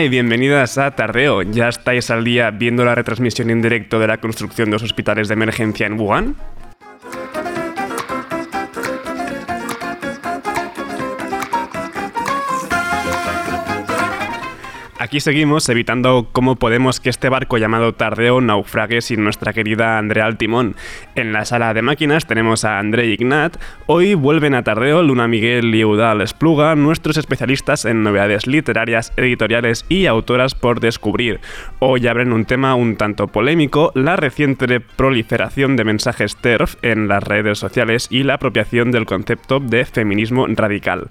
Y bienvenidas a Tardeo. ¿Ya estáis al día viendo la retransmisión en directo de la construcción de los hospitales de emergencia en Wuhan? Aquí seguimos evitando cómo podemos que este barco llamado Tardeo naufrague sin nuestra querida Andrea Altimón. En la sala de máquinas tenemos a André Ignat. Hoy vuelven a Tardeo Luna Miguel y Eudal Espluga, nuestros especialistas en novedades literarias, editoriales y autoras por descubrir. Hoy abren un tema un tanto polémico, la reciente proliferación de mensajes TERF en las redes sociales y la apropiación del concepto de feminismo radical.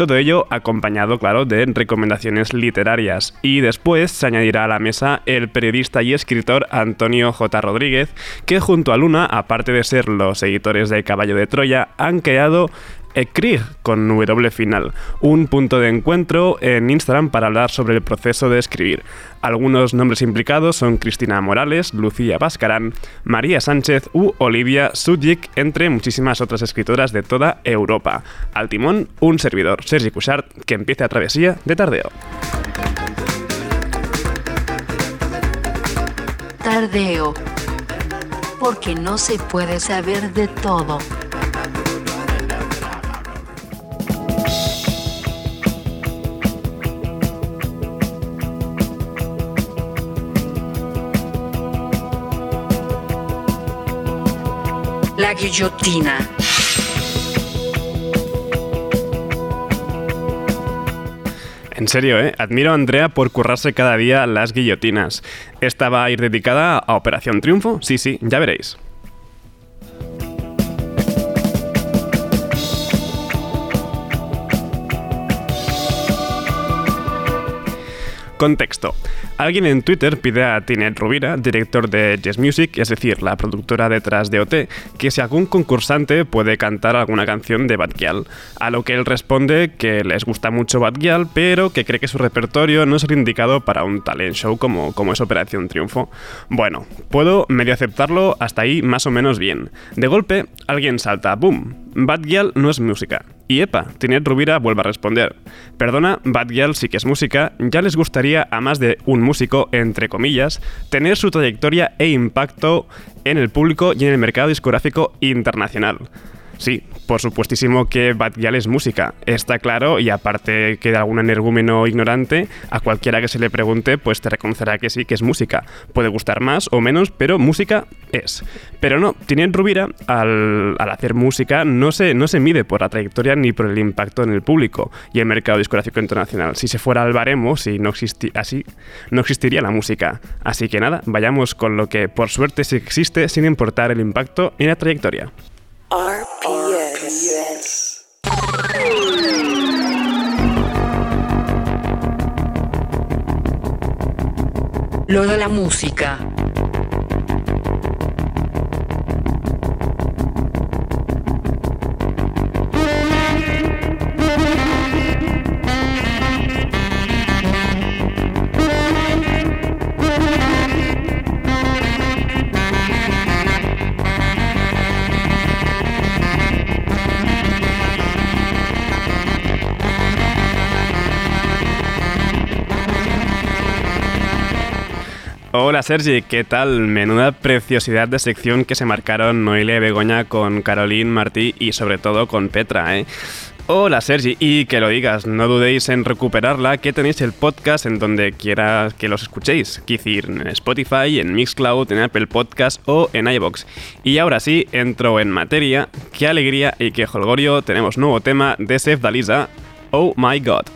Todo ello acompañado, claro, de recomendaciones literarias y después se añadirá a la mesa el periodista y escritor Antonio J. Rodríguez, que junto a Luna, aparte de ser los editores de Caballo de Troya, han creado Ekrig con W final, un punto de encuentro en Instagram para hablar sobre el proceso de escribir. Algunos nombres implicados son Cristina Morales, Lucía Bascarán, María Sánchez u Olivia Sudjik, entre muchísimas otras escritoras de toda Europa. Al timón, un servidor, Sergi Cushart, que empieza a travesía de tardeo. Tardeo. Porque no se puede saber de todo. Guillotina. En serio, ¿eh? Admiro a Andrea por currarse cada día las guillotinas. ¿Esta va a ir dedicada a Operación Triunfo? Sí, sí, ya veréis. Contexto. Alguien en Twitter pide a Tinet Rubira, director de Jazz Music, es decir, la productora detrás de OT, que si algún concursante puede cantar alguna canción de Bad Gyal. A lo que él responde que les gusta mucho Bad Gyal, pero que cree que su repertorio no es el indicado para un talent show como, como es Operación Triunfo. Bueno, puedo medio aceptarlo hasta ahí más o menos bien. De golpe, alguien salta, ¡boom! Bad Gyal no es música. Y epa, Tinet Rubira vuelve a responder. Perdona, Bad Gyal sí que es música, ya les gustaría a más de un músico, entre comillas, tener su trayectoria e impacto en el público y en el mercado discográfico internacional. Sí, por supuestísimo que Bad Gyal es música, está claro, y aparte que de algún energúmeno ignorante, a cualquiera que se le pregunte, pues te reconocerá que sí, que es música. Puede gustar más o menos, pero música es. Pero no, Tinien Rubira, al, al, hacer música, no se, no se mide por la trayectoria ni por el impacto en el público y el mercado discográfico internacional. Si se fuera al baremo, si no existi así, no existiría la música. Así que nada, vayamos con lo que por suerte sí existe sin importar el impacto ni la trayectoria. RPS. Lo de la música. Hola Sergi, ¿qué tal? Menuda preciosidad de sección que se marcaron Noelia Begoña con Caroline, Martí y sobre todo con Petra, ¿eh? Hola Sergi, y que lo digas, no dudéis en recuperarla, que tenéis el podcast en donde quiera que los escuchéis, decir, en Spotify, en Mixcloud, en Apple Podcast o en iBox. Y ahora sí, entro en materia, qué alegría y qué holgorio, tenemos nuevo tema de Seth Dalisa, Oh My God.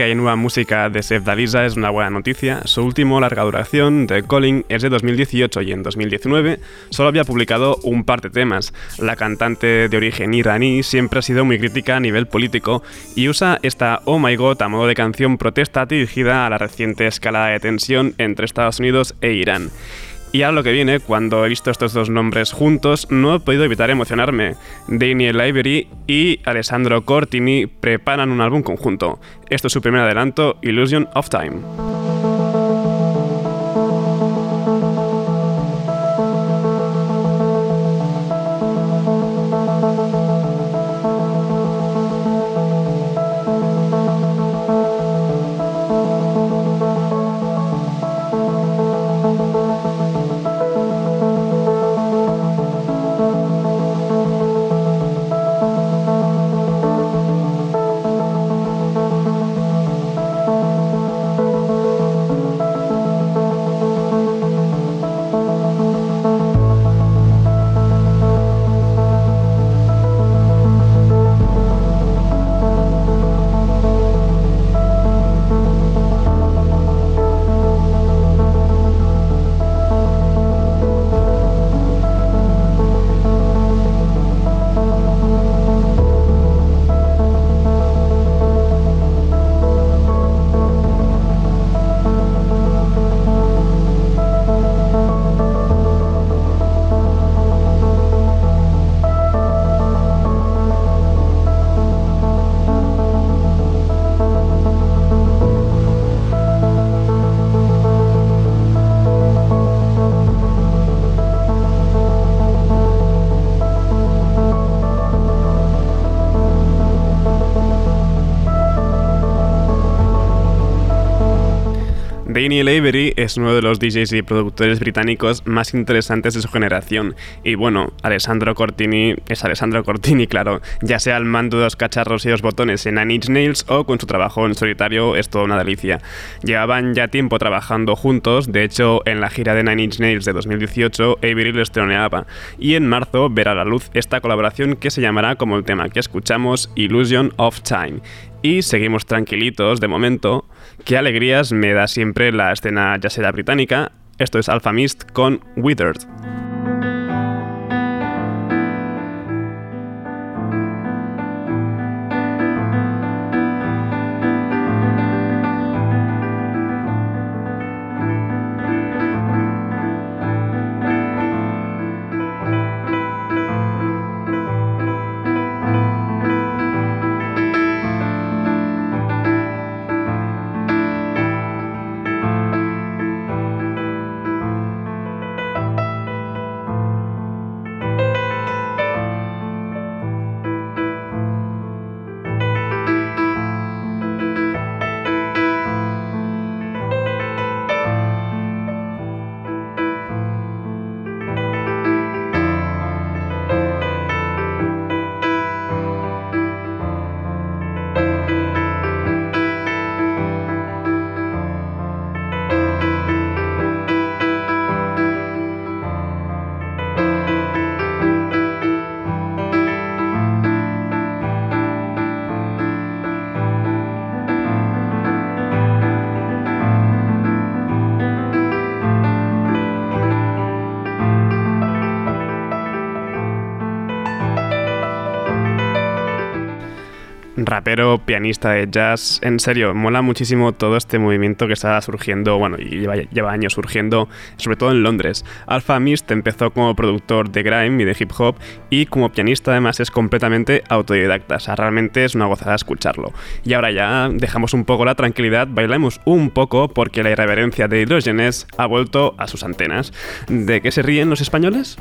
Que hay nueva música de Seth Dalisa es una buena noticia. Su último larga duración, The Calling, es de 2018 y en 2019 solo había publicado un par de temas. La cantante de origen iraní siempre ha sido muy crítica a nivel político y usa esta Oh My God a modo de canción protesta dirigida a la reciente escalada de tensión entre Estados Unidos e Irán. Y a lo que viene, cuando he visto estos dos nombres juntos, no he podido evitar emocionarme. Daniel Ivory y Alessandro Cortini preparan un álbum conjunto. Esto es su primer adelanto, Illusion of Time. Daniel Avery es uno de los DJs y productores británicos más interesantes de su generación. Y bueno, Alessandro Cortini es Alessandro Cortini, claro, ya sea al mando de los cacharros y los botones en Nine Inch Nails o con su trabajo en solitario, es toda una delicia. Llevaban ya tiempo trabajando juntos, de hecho, en la gira de Nine Inch Nails de 2018, Avery lo estreneaba. Y en marzo verá la luz esta colaboración que se llamará como el tema que escuchamos, Illusion of Time. Y seguimos tranquilitos de momento. Qué alegrías me da siempre la escena yacera británica. Esto es Alpha Mist con Withered. Rapero, pianista de jazz. En serio, mola muchísimo todo este movimiento que está surgiendo, bueno, y lleva, años surgiendo, sobre todo en Londres. Alpha Mist empezó como productor de grime y de hip hop y como pianista además es completamente autodidacta. O sea, realmente es una gozada escucharlo. Y ahora ya dejamos un poco la tranquilidad, bailamos un poco porque la irreverencia de Hidrógenes ha vuelto a sus antenas. ¿De qué se ríen los españoles?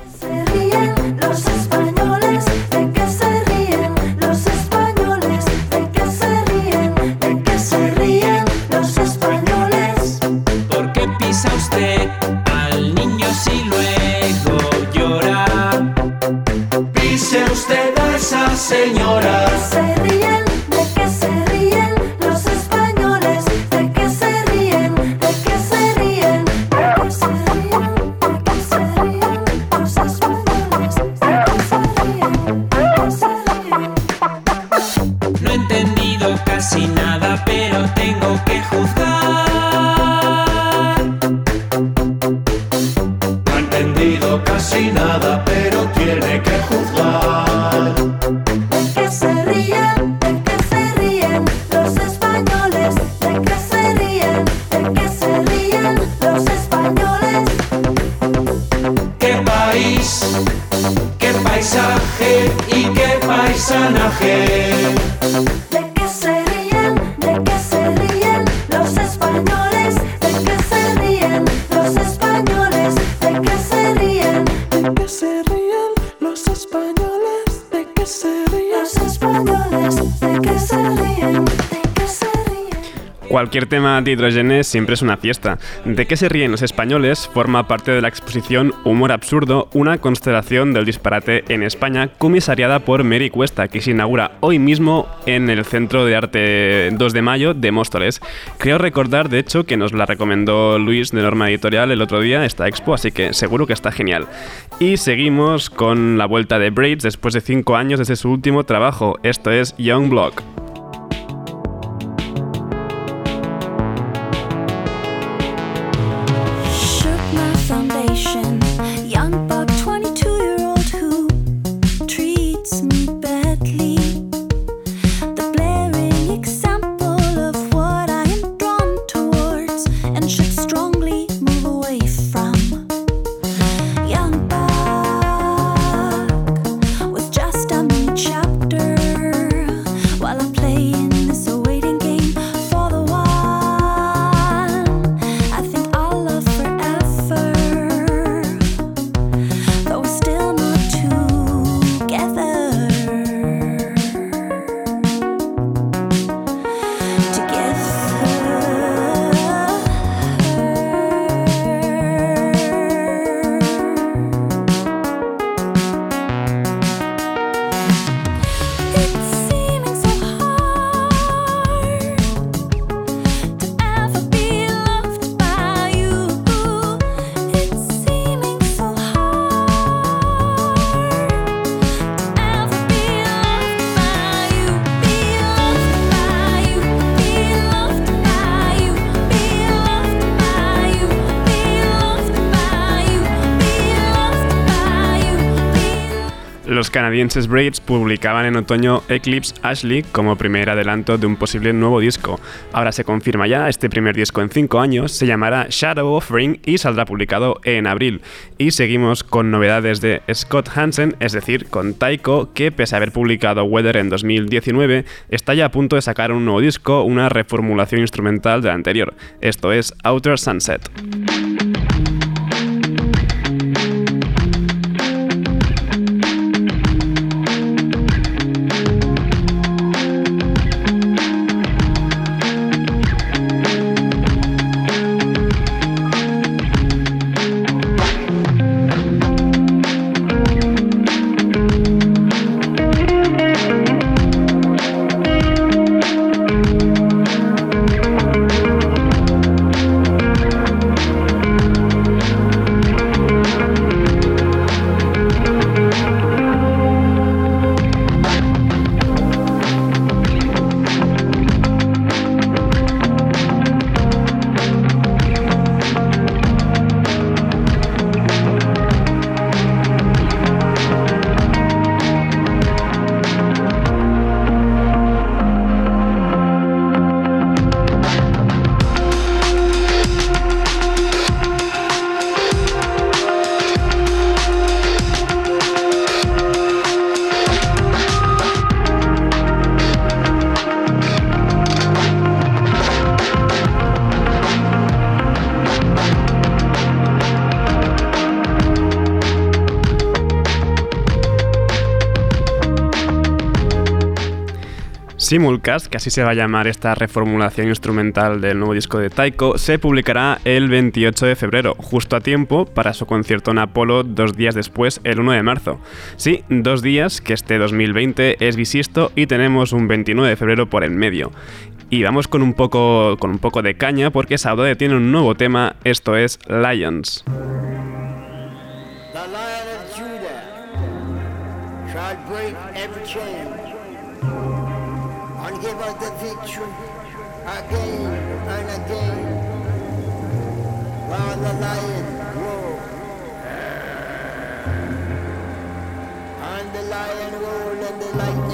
Cualquier tema de hidrógenes siempre es una fiesta. ¿De qué se ríen los españoles? Forma parte de la exposición Humor Absurdo, una constelación del disparate en España, comisariada por Mary Cuesta, que se inaugura hoy mismo en el Centro de Arte 2 de Mayo de Móstoles. Creo recordar, de hecho, que nos la recomendó Luis de Norma Editorial el otro día, esta expo, así que seguro que está genial. Y seguimos con la vuelta de Braids después de 5 años desde su último trabajo. Esto es Young Block. Canadienses Braids publicaban en otoño Eclipse Ashley como primer adelanto de un posible nuevo disco. Ahora se confirma ya, este primer disco en cinco años se llamará Shadow Offering y saldrá publicado en abril. Y seguimos con novedades de Scott Hansen, es decir, con Taiko, que pese a haber publicado Weather en 2019, está ya a punto de sacar un nuevo disco, una reformulación instrumental del anterior. Esto es Outer Sunset. Simulcast, que así se va a llamar esta reformulación instrumental del nuevo disco de Taiko, se publicará el 28 de febrero, justo a tiempo para su concierto en Apolo dos días después, el 1 de marzo. Sí, dos días que este 2020 es bisisto y tenemos un 29 de febrero por el medio. Y vamos con un poco, con un poco de caña porque Saudade tiene un nuevo tema, esto es Lions. Victory again and again. While the lion roar and the lion roll and the lightning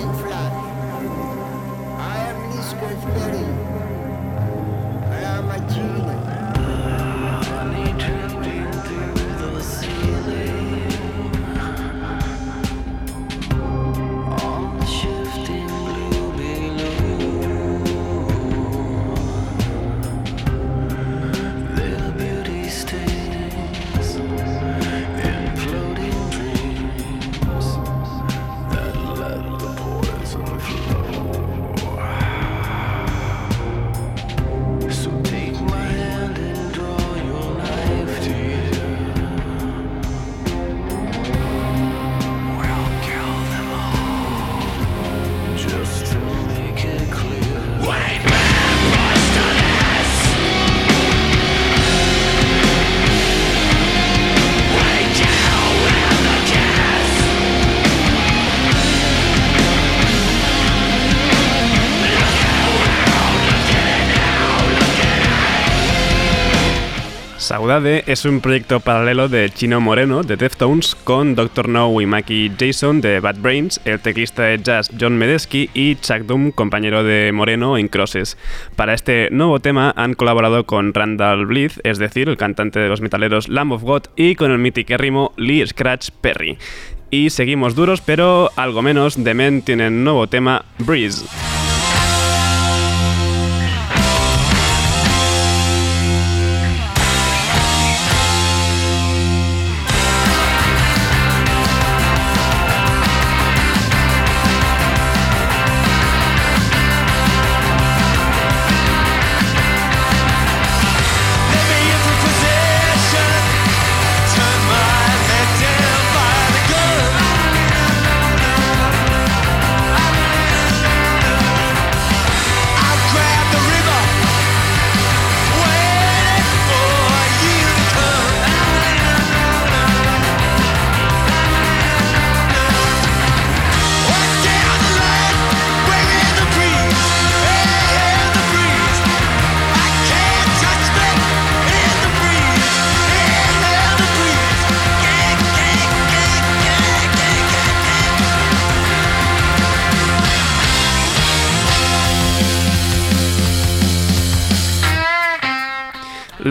Saudade es un proyecto paralelo de Chino Moreno de Deftones con Dr. No y Maki Jason de Bad Brains, el teclista de jazz John Medesky y Chuck Doom, compañero de Moreno en Crosses. Para este nuevo tema han colaborado con Randall Blythe, es decir, el cantante de los metaleros Lamb of God, y con el mítico Lee Scratch Perry. Y seguimos duros, pero algo menos, The Men tienen nuevo tema, Breeze.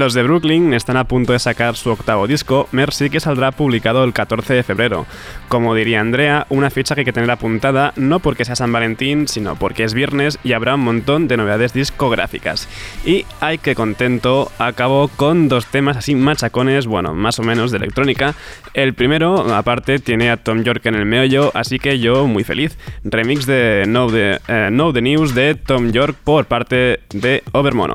Los de Brooklyn están a punto de sacar su octavo disco, Mercy, que saldrá publicado el 14 de febrero. Como diría Andrea, una fecha que hay que tener apuntada no porque sea San Valentín, sino porque es viernes y habrá un montón de novedades discográficas. Y hay que contento, acabo con dos temas así machacones, bueno, más o menos de electrónica. El primero, aparte, tiene a Tom York en el meollo, así que yo muy feliz. Remix de Know the, eh, Know the News de Tom York por parte de Overmono.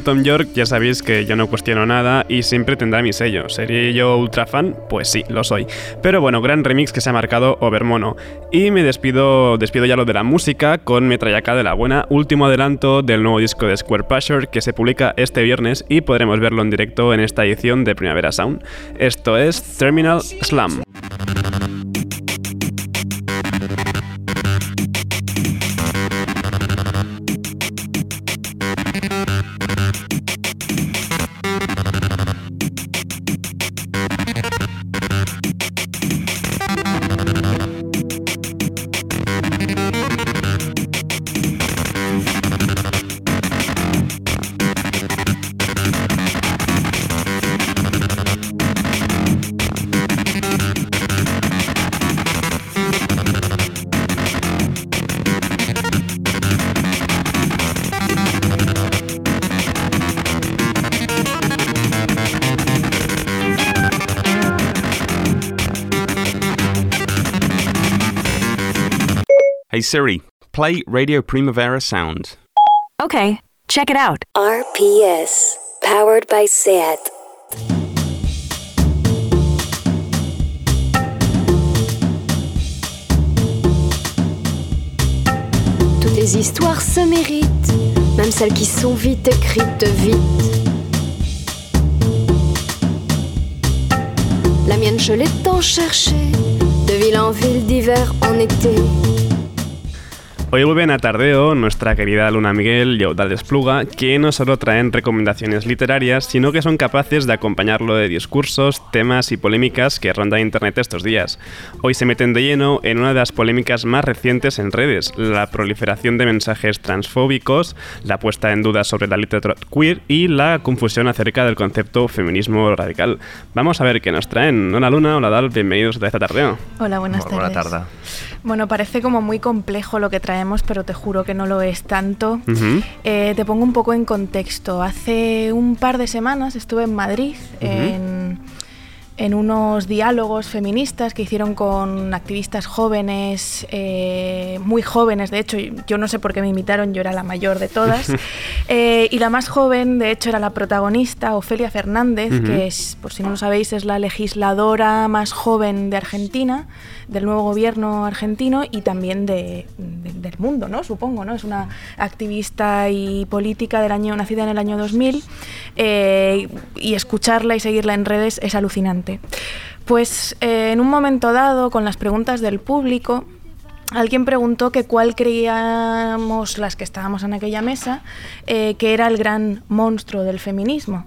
Tom York, ya sabéis que yo no cuestiono nada y siempre tendrá mi sello. ¿Sería yo ultra fan? Pues sí, lo soy. Pero bueno, gran remix que se ha marcado Overmono. Y me despido, despido ya lo de la música con Metrallaca de la Buena, último adelanto del nuevo disco de Square que se publica este viernes y podremos verlo en directo en esta edición de Primavera Sound. Esto es Terminal Slam. Hey Siri, play Radio Primavera Sound. Okay, check it out. RPS. Powered by SAT. Toutes les histoires se méritent, même celles qui sont vite écrites vite. La mienne, je l'ai tant cherchée, de ville en ville, d'hiver en été. Hoy vuelven a Tardeo nuestra querida Luna Miguel y Eudal Despluga, que no solo traen recomendaciones literarias, sino que son capaces de acompañarlo de discursos, temas y polémicas que rondan Internet estos días. Hoy se meten de lleno en una de las polémicas más recientes en redes, la proliferación de mensajes transfóbicos, la puesta en duda sobre la literatura queer y la confusión acerca del concepto feminismo radical. Vamos a ver qué nos traen. Hola Luna, hola Dal, bienvenidos a esta Tardeo. Hola, buenas tardes. Buena tarde. Bueno, parece como muy complejo lo que traemos, pero te juro que no lo es tanto. Eh, te pongo un poco en contexto. Hace un par de semanas estuve en Madrid en, en unos diálogos feministas que hicieron con activistas jóvenes, eh, muy jóvenes, de hecho, yo no sé por qué me invitaron, yo era la mayor de todas. Eh, y la más joven, de hecho, era la protagonista, Ofelia Fernández, que es, por si no lo sabéis, es la legisladora más joven de Argentina, del nuevo gobierno argentino y también de, de- del mundo, ¿no? Supongo, ¿no? Es una activista y política del año, nacida en el año 2000 eh, y escucharla y seguirla en redes es alucinante. Pues eh, en un momento dado, con las preguntas del público, Alguien preguntó que cuál creíamos las que estábamos en aquella mesa eh, que era el gran monstruo del feminismo.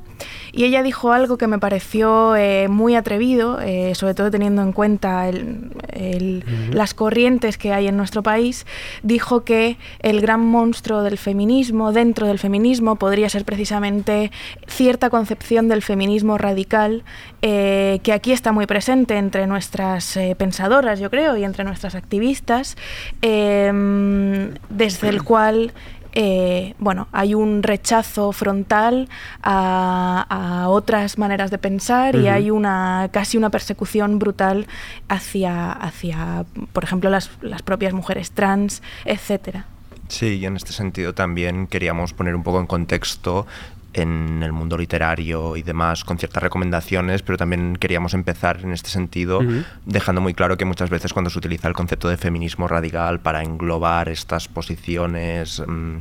Y ella dijo algo que me pareció eh, muy atrevido, eh, sobre todo teniendo en cuenta el- el- las corrientes que hay en nuestro país. Dijo que el gran monstruo del feminismo, dentro del feminismo, podría ser precisamente cierta concepción del feminismo radical, eh, que aquí está muy presente entre nuestras pensadoras, yo creo, y entre nuestras activistas, eh, desde el cual eh, bueno, hay un rechazo frontal a, a otras maneras de pensar y hay una casi una persecución brutal hacia, hacia por ejemplo, las, las propias mujeres trans, etcétera. Sí, y en este sentido también queríamos poner un poco en contexto en el mundo literario y demás con ciertas recomendaciones, pero también queríamos empezar en este sentido dejando muy claro que muchas veces cuando se utiliza el concepto de feminismo radical para englobar estas posiciones mm,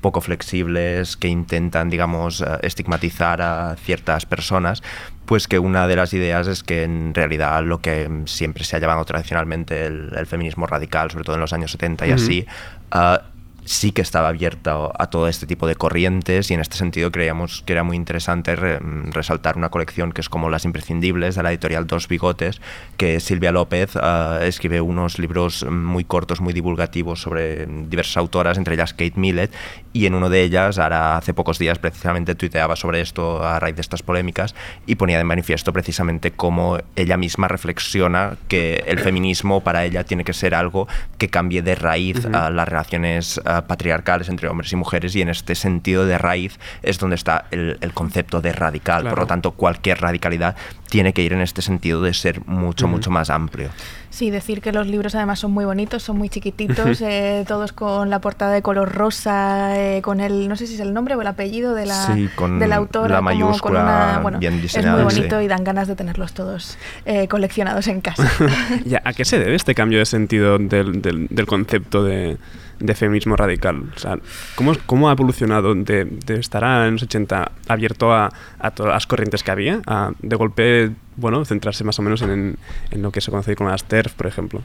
poco flexibles que intentan, digamos, eh, estigmatizar a ciertas personas, pues que una de las ideas es que en realidad lo que siempre se ha llamado tradicionalmente el, el feminismo radical, sobre todo en los años 70 y así, ah, sí que estaba abierta a todo este tipo de corrientes y en este sentido creíamos que era muy interesante re- mm, resaltar una colección que es como Las Imprescindibles de la editorial Dos Bigotes, que Silvia López ah, escribe unos libros muy cortos, muy divulgativos sobre diversas autoras, entre ellas Kate Millett, y en uno de ellas, ahora hace pocos días precisamente tuiteaba sobre esto a raíz de estas polémicas y ponía de manifiesto precisamente cómo ella misma reflexiona que el feminismo para ella tiene que ser algo que cambie de raíz Ujú. a las relaciones patriarcales entre hombres y mujeres y en este sentido de raíz es donde está el, el concepto de radical. Por lo tanto, cualquier radicalidad tiene que ir en este sentido de ser mucho, mucho más amplio. Sí, decir que los libros además son muy bonitos, son muy chiquititos, eh, todos con la portada de color rosa, eh, con el, no sé si es el nombre o el apellido de la, Sí, con de la autora. la como con mayúscula una- bueno, bien Es diseñada, muy bonito sí. y dan ganas de tenerlos todos eh, coleccionados en casa. Ya, ¿A qué se debe este cambio de sentido del, del- del concepto de, de feminismo radical? O sea, ¿cómo, cómo ha evolucionado de, de estar en los 80 abierto a, a todas las corrientes que había, a de golpe, bueno, centrarse más o menos en, en lo que se conoce como las TERF, por ejemplo?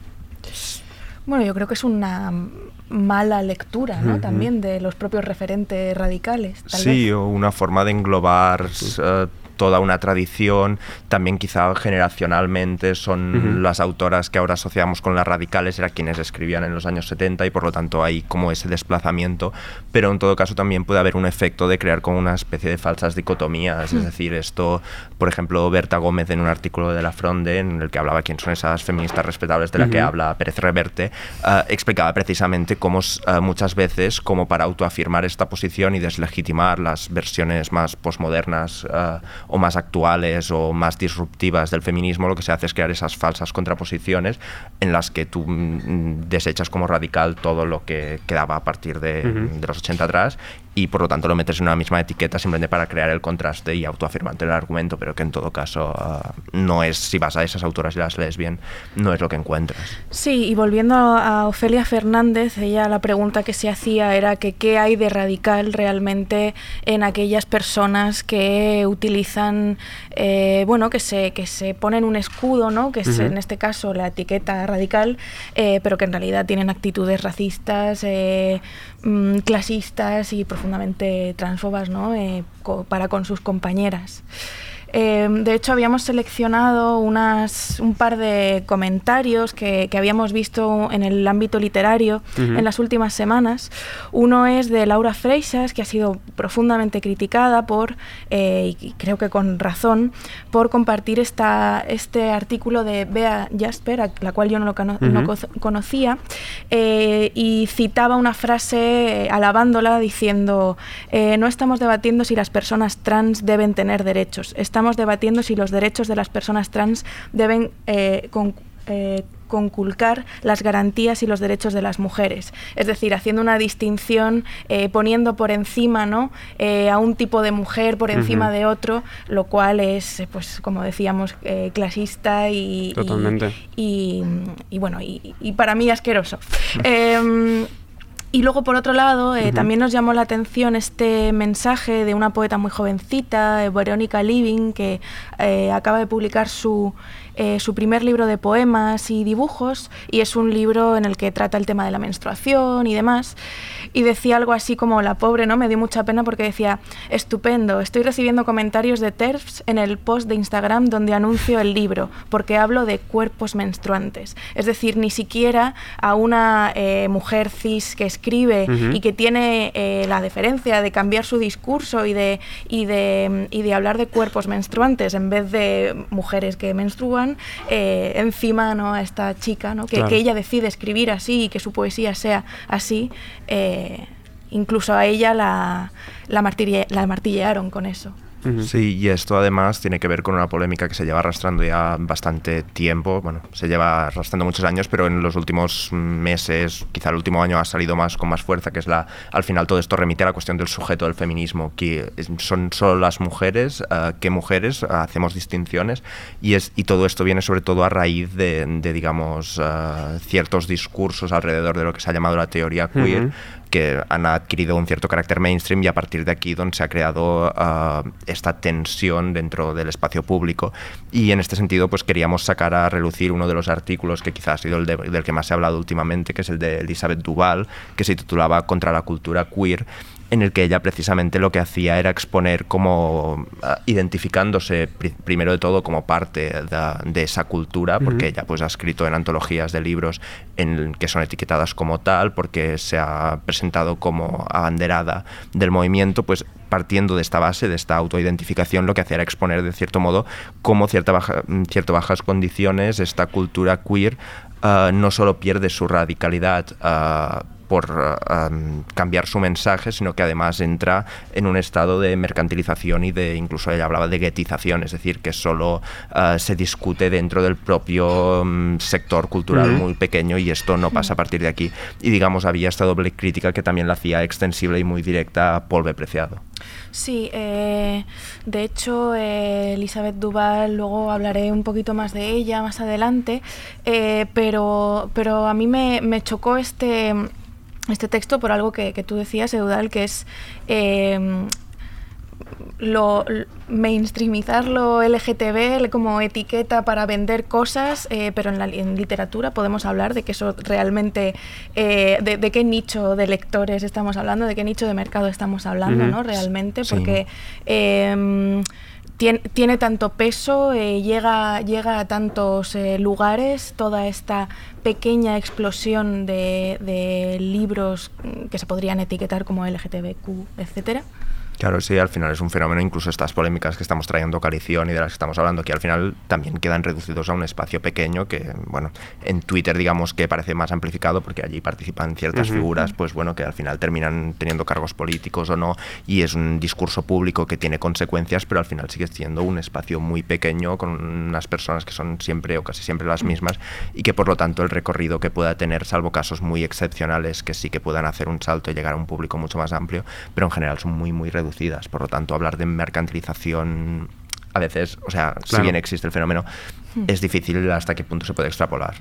Bueno, yo creo que es una mala lectura, ¿no? Ujú. También de los propios referentes radicales. Tal Sí, vez. o una forma de englobar eh, toda una tradición. También quizá generacionalmente son las autoras que ahora asociamos con las radicales, eran quienes escribían en los años 70 y por lo tanto hay como ese desplazamiento. Pero en todo caso también puede haber un efecto de crear como una especie de falsas dicotomías. Es decir, esto, por ejemplo, Berta Gómez en un artículo de La Fronde en el que hablaba quién son esas feministas respetables de la que habla Pérez Reverte, ah, explicaba precisamente cómo ah, muchas veces, como para autoafirmar esta posición y deslegitimar las versiones más posmodernas ah, o más actuales o más disruptivas del feminismo, lo que se hace es crear esas falsas contraposiciones en las que tú mm, desechas como radical todo lo que quedaba a partir de, Ujú. de los 80 atrás y por lo tanto lo metes en una misma etiqueta simplemente para crear el contraste y autoafirmarte el argumento, pero que en todo caso ah, no es, si vas a esas autoras y las lees bien, no es lo que encuentras. Sí, y volviendo a, a Ofelia Fernández, ella la pregunta que se hacía era que qué hay de radical realmente en aquellas personas que utilizan, eh, bueno, que se, que se ponen un escudo, ¿no? Que es en este caso la etiqueta radical, eh, pero que en realidad tienen actitudes racistas, eh, mm, clasistas y profundamente transfobas, ¿no? Co- para con sus compañeras. Eh, de hecho, habíamos seleccionado unas, un par de comentarios que, que habíamos visto en el ámbito literario en las últimas semanas. Uno es de Laura Freixas, que ha sido profundamente criticada por, eh, y creo que con razón, por compartir esta, este artículo de Bea Jasper, a la cual yo no, lo cono- no Ujú. co- conocía, eh, y citaba una frase eh, alabándola diciendo, no estamos debatiendo si las personas trans deben tener derechos, estamos debatiendo si los derechos de las personas trans deben eh, con- eh, conculcar las garantías y los derechos de las mujeres. Es decir, haciendo una distinción, eh, poniendo por encima ¿no? Eh, a un tipo de mujer por encima de otro, lo cual es, pues como decíamos, eh, clasista y, y- Totalmente. y, y bueno, y, y para mí asqueroso. Y luego, por otro lado, eh, Ujú. también nos llamó la atención este mensaje de una poeta muy jovencita, eh, Verónica Living, que eh, acaba de publicar su, eh, su primer libro de poemas y dibujos, y es un libro en el que trata el tema de la menstruación y demás. Y decía algo así como, la pobre, ¿no? Me dio mucha pena porque decía, estupendo, estoy recibiendo comentarios de TERFs en el post de Instagram donde anuncio el libro, porque hablo de cuerpos menstruantes. Es decir, ni siquiera a una eh, mujer cis que escribe y que tiene eh, la deferencia de cambiar su discurso y de, y, de, y de hablar de cuerpos menstruantes en vez de mujeres que menstruan, eh, encima ¿no? a esta chica, ¿no? que, Claro. que ella decide escribir así y que su poesía sea así, eh, incluso a ella la, la, martille- la martillearon con eso. Sí, y esto además tiene que ver con una polémica que se lleva arrastrando ya bastante tiempo, bueno, se lleva arrastrando muchos años, pero en los últimos meses, quizá el último año ha salido más con más fuerza, que es la, al final todo esto remite a la cuestión del sujeto del feminismo, que son solo las mujeres, eh, qué mujeres, hacemos distinciones, y, es, y todo esto viene sobre todo a raíz de, de, digamos, eh, ciertos discursos alrededor de lo que se ha llamado la teoría queer, Ujú. Que han adquirido un cierto carácter mainstream y a partir de aquí donde se ha creado ah, esta tensión dentro del espacio público. Y en este sentido pues queríamos sacar a relucir uno de los artículos que quizás ha sido el de- del que más se ha hablado últimamente que es el de Elizabeth Duval que se titulaba Contra la cultura queer en el que ella precisamente lo que hacía era exponer como ah, identificándose pri- primero de todo como parte de, de esa cultura, porque ella pues ha escrito en antologías de libros en, que son etiquetadas como tal, porque se ha presentado como abanderada del movimiento, pues partiendo de esta base, de esta autoidentificación, lo que hacía era exponer de cierto modo cómo cierta baja, cierto bajas condiciones esta cultura queer ah, no solo pierde su radicalidad ah, por um, cambiar su mensaje, sino que además entra en un estado de mercantilización y de, incluso ella hablaba de guetización, es decir, que solo uh, se discute dentro del propio um, sector cultural muy pequeño y esto no pasa a partir de aquí. Y digamos, había esta doble crítica que también la hacía extensible y muy directa a Paul B. Preciado. Sí, eh, de hecho, eh, Elizabeth Duval, luego hablaré un poquito más de ella más adelante, eh, pero, pero a mí me, me chocó este, este texto por algo que, que tú decías, Eudal, que es eh, lo, l- mainstreamizar lo LGTB como etiqueta para vender cosas, eh, pero en la en literatura podemos hablar de que eso realmente, eh, de, de qué nicho de lectores estamos hablando, de qué nicho de mercado estamos hablando. ¿no? Realmente, porque em, tien- tiene tanto peso, eh, llega, llega a tantos eh, lugares, toda esta pequeña explosión de, de libros que se podrían etiquetar como LGTBQ, etcétera. Claro, sí, al final es un fenómeno, incluso estas polémicas que estamos trayendo Calición y de las que estamos hablando, que al final también quedan reducidos a un espacio pequeño que, bueno, en Twitter digamos que parece más amplificado porque allí participan ciertas figuras, pues bueno, que al final terminan teniendo cargos políticos o no, y es un discurso público que tiene consecuencias, pero al final sigue siendo un espacio muy pequeño con unas personas que son siempre o casi siempre las mismas y que por lo tanto el recorrido que pueda tener, salvo casos muy excepcionales que sí que puedan hacer un salto y llegar a un público mucho más amplio, pero en general son muy, muy reducidas. Por lo tanto, hablar de mercantilización a veces, o sea, si bien existe el fenómeno, es difícil hasta qué punto se puede extrapolar.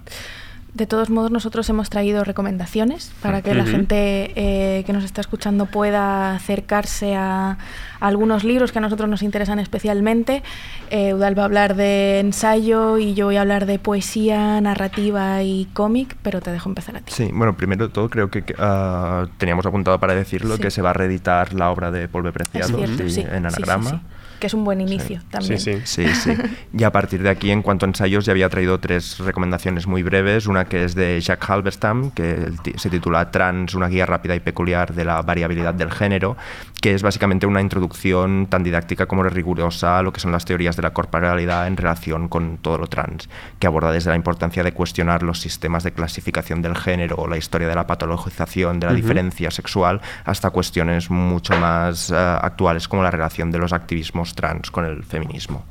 De todos modos, nosotros hemos traído recomendaciones para que la gente eh, que nos está escuchando pueda acercarse a algunos libros que a nosotros nos interesan especialmente. Eh, Udal va a hablar de ensayo y yo voy a hablar de poesía, narrativa y cómic, pero te dejo empezar a ti. Sí, bueno, primero de todo creo que ah, teníamos apuntado para decirlo Sí. que se va a reeditar la obra de B. Preciado cierto, sí, sí, en sí, sí, anagrama. sí, que es un buen inicio también. Sí, sí. Sí, sí. Y a partir de aquí, en cuanto a ensayos, ya había traído tres recomendaciones muy breves. Una que es de Jacques Halberstam, que se titula Trans, una guía rápida y peculiar de la variabilidad del género, que es básicamente una introducción tan didáctica como rigurosa a lo que son las teorías de la corporalidad en relación con todo lo trans, que aborda desde la importancia de cuestionar los sistemas de clasificación del género la historia de la patologización de la diferencia sexual, hasta cuestiones mucho más eh, actuales como la relación de los activismos trans con el feminismo.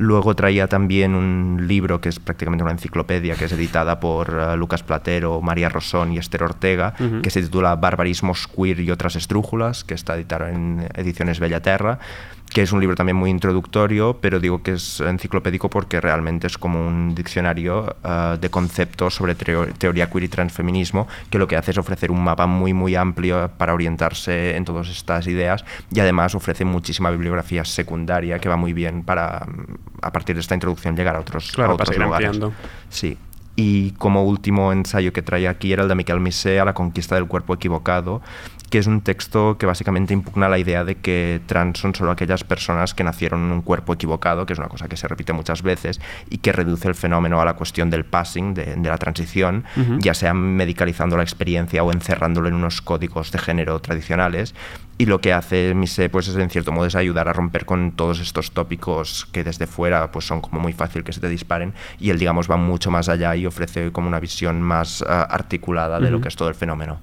Luego traía también un libro que es prácticamente una enciclopedia, que es editada por eh, Lucas Platero, María Rosón y Esther Ortega, que se titula Barbarismos queer y otras estrújulas, que está editado en Ediciones Bellaterra, que es un libro también muy introductorio, pero digo que es enciclopédico porque realmente es como un diccionario eh, de conceptos sobre teo- teoría queer y transfeminismo, que lo que hace es ofrecer un mapa muy muy amplio para orientarse en todas estas ideas y además ofrece muchísima bibliografía secundaria que va muy bien para mm, a partir de esta introducción llegar a otros, Claro, a para otros seguir lugares. ampliando. Sí. Y como último ensayo que traía aquí era el de Miquel Misé a la conquista del cuerpo equivocado, que es un texto que básicamente impugna la idea de que trans son solo aquellas personas que nacieron en un cuerpo equivocado, que es una cosa que se repite muchas veces, y que reduce el fenómeno a la cuestión del passing, de, de la transición, ya sea medicalizando la experiencia o encerrándolo en unos códigos de género tradicionales. Y lo que hace Mise, pues es en cierto modo es ayudar a romper con todos estos tópicos que desde fuera pues son como muy fácil que se te disparen y él digamos va mucho más allá y ofrece como una visión más ah, articulada de lo que es todo el fenómeno.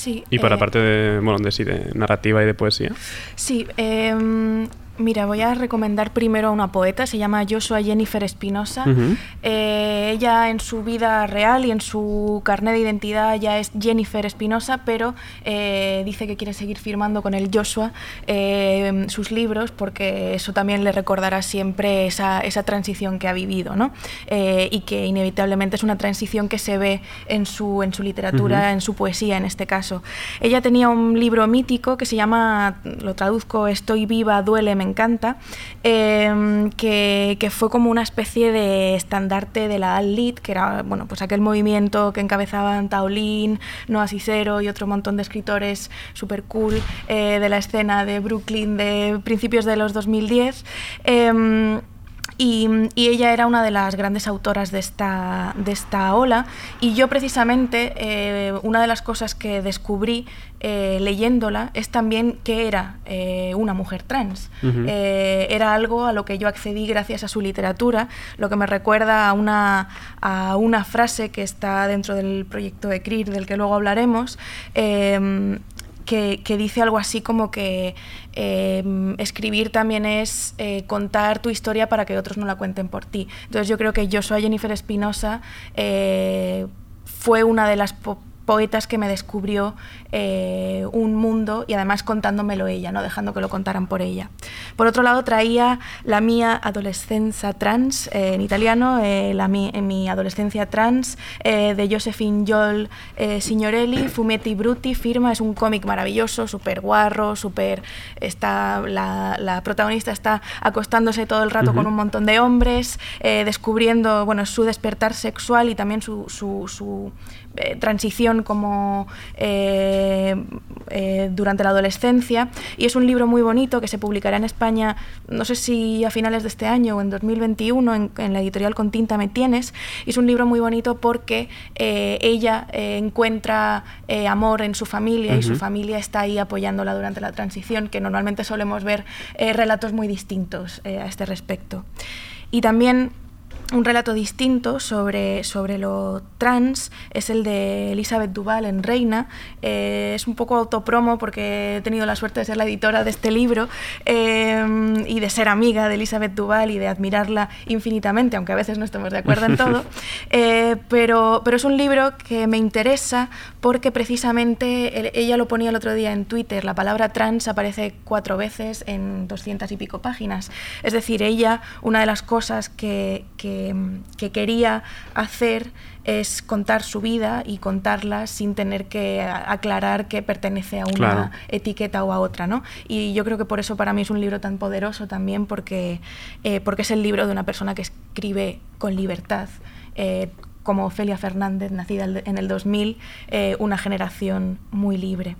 Sí, Y para eh, parte de, bueno, de, sí, de narrativa y de poesía. Sí, em, mira, voy a recomendar primero a una poeta, se llama Joshua Jennifer Espinosa. Ujú. Eh, ella en su vida real y en su carnet de identidad ya es Jennifer Espinosa, pero eh, dice que quiere seguir firmando con el Joshua eh, sus libros porque eso también le recordará siempre esa, esa transición que ha vivido, ¿no? Eh, y que inevitablemente es una transición que se ve en su, en su literatura, Ujú. en su poesía en este caso. Ella tenía un libro mítico que se llama, lo traduzco, Estoy viva, duele, me encanta, eh, que, que fue como una especie de estandarte de la Alt-Lit, que era bueno, pues aquel movimiento que encabezaban Taolín, Noah Cicero y otro montón de escritores super cool eh, de la escena de Brooklyn de principios de los 2010. Em, y, y ella era una de las grandes autoras de esta, de esta ola. Y yo precisamente eh, una de las cosas que descubrí eh, leyéndola es también que era eh, una mujer trans. Era algo a lo que yo accedí gracias a su literatura, lo que me recuerda a una, a una frase que está dentro del proyecto de CRIR, del que luego hablaremos, em, que, dice algo así como que em, escribir también es eh, contar tu historia para que otros no la cuenten por ti. Entonces yo creo que yo soy Jennifer Espinosa, eh, fue una de las poetas que me descubrió eh, un mundo y además contándomelo ella, no dejando que lo contaran por ella. Por otro lado, traía la mía adolescencia trans, eh, en italiano, eh, la mi, en mi adolescencia trans, de Josephine Joel eh, Signorelli, Fumetti Brutti, firma, es un cómic maravilloso, súper guarro, súper... Está, la, la protagonista está acostándose todo el rato con un montón de hombres, descubriendo bueno, su despertar sexual y también su, su- su, eh, transición como eh, eh, durante la adolescencia. Y es un libro muy bonito que se publicará en España, no sé si a finales de este año o en 2021, en, en la editorial Con Tinta Me Tienes. Y es un libro muy bonito porque ella encuentra amor en su familia y su familia está ahí apoyándola durante la transición, que normalmente solemos ver relatos muy distintos a este respecto. Y también un relato distinto sobre, sobre lo trans es el de Elizabeth Duval en Reina. Eh, es un poco autopromo porque he tenido la suerte de ser la editora de este libro eh, y de ser amiga de Elizabeth Duval y de admirarla infinitamente, aunque a veces no estemos de acuerdo en todo. Eh, pero, pero es un libro que me interesa porque precisamente el- ella lo ponía el otro día en Twitter, la palabra trans aparece cuatro veces en doscientas y pico páginas. Es decir, ella, una de las cosas que, que- que quería hacer es contar su vida y contarla sin tener que aclarar que pertenece a una Claro. etiqueta o a otra, ¿no? Y yo creo que por eso para mí es un libro tan poderoso también, porque, eh, porque es el libro de una persona que escribe con libertad, eh, como Ofelia Fernández, nacida en el 2000, eh, una generación muy libre.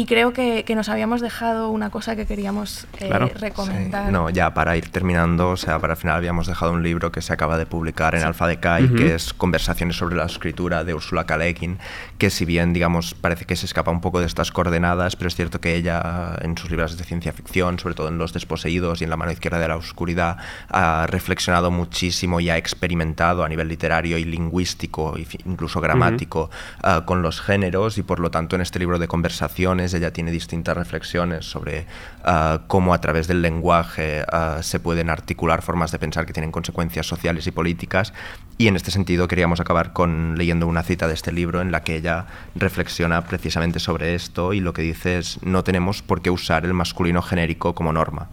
Y creo que, que nos habíamos dejado una cosa que queríamos eh, recomendar. Sí, No, ya para ir terminando, o sea, para el final habíamos dejado un libro que se acaba de publicar en Alfa de Kai, Ujú. que es Conversaciones sobre la escritura de Ursula K. Le Guin, que si bien, digamos, parece que se escapa un poco de estas coordenadas, pero es cierto que ella en sus libros de ciencia ficción, sobre todo en Los desposeídos y en La mano izquierda de la oscuridad, ha reflexionado muchísimo y ha experimentado a nivel literario y lingüístico, incluso gramático, ah, con los géneros y por lo tanto en este libro de conversaciones ella tiene distintas reflexiones sobre ah, cómo a través del lenguaje ah, se pueden articular formas de pensar que tienen consecuencias sociales y políticas y en este sentido queríamos acabar con leyendo una cita de este libro en la que ella reflexiona precisamente sobre esto y lo que dice es no tenemos por qué usar el masculino genérico como norma.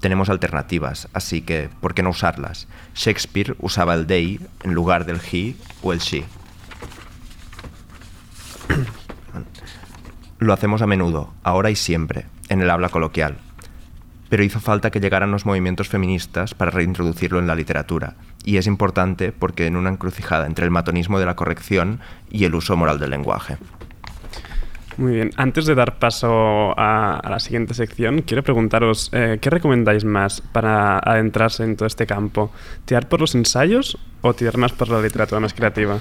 Tenemos alternativas, así que ¿por qué no usarlas? Shakespeare usaba el they en lugar del he o el she. Lo hacemos a menudo, ahora y siempre, en el habla coloquial. Pero hizo falta que llegaran los movimientos feministas para reintroducirlo en la literatura. Y es importante porque en una encrucijada entre el matonismo de la corrección y el uso moral del lenguaje. Muy bien, antes de dar paso a, la siguiente sección, quiero preguntaros, eh, ¿qué recomendáis más para adentrarse en todo este campo? ¿Tirar por los ensayos o tirar más por la literatura más creativa?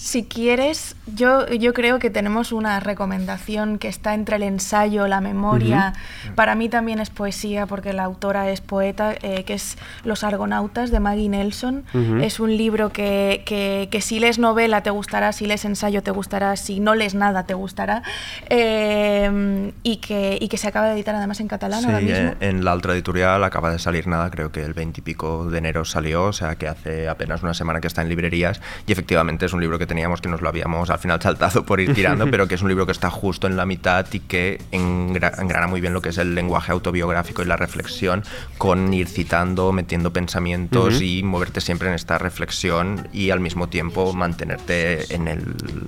Si quieres, yo, yo creo que tenemos una recomendación que está entre el ensayo, la memoria. Para mí también es poesía porque la autora es poeta, eh, que es Los Argonautas de Maggie Nelson. Ujú. Es un libro que, que- que si lees novela te gustará, si lees ensayo te gustará, si no lees nada te gustará. Eh, y, que, y que se acaba de editar además en catalán Sí, ahora mismo. eh, en la otra editorial acaba de salir nada, creo que el 20 y pico de enero salió, o sea que hace apenas una semana que está en librerías y efectivamente es un libro que teníamos que nos lo habíamos al final saltado por ir tirando, pero que es un libro que está justo en la mitad y que engra- engrana muy bien lo que es el lenguaje autobiográfico y la reflexión con ir citando, metiendo pensamientos Ujú. y moverte siempre en esta reflexión y al mismo tiempo mantenerte en el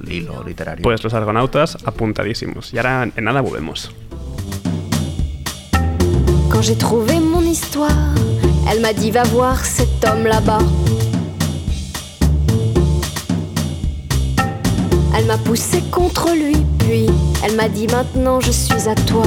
hilo literario. Pues los argonautas apuntadísimos. Y ahora en nada volvemos. Quand j'ai trouvé mon histoire, elle m'a dit va voir cet homme là-bas. M'a poussé contre lui, puis elle m'a dit maintenant je suis à toi.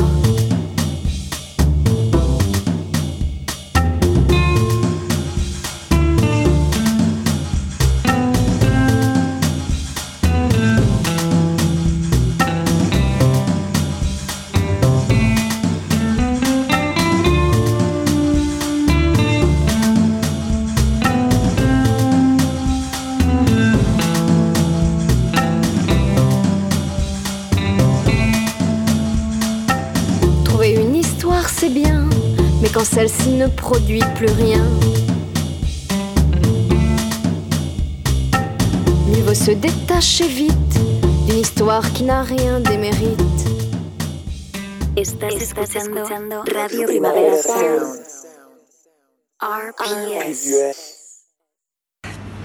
Ne produit plus rien, mieux vaut se détacher vite d'une histoire qui n'a rien d'émérite. Estás, escuchando, Radio Primavera Sound. RPS.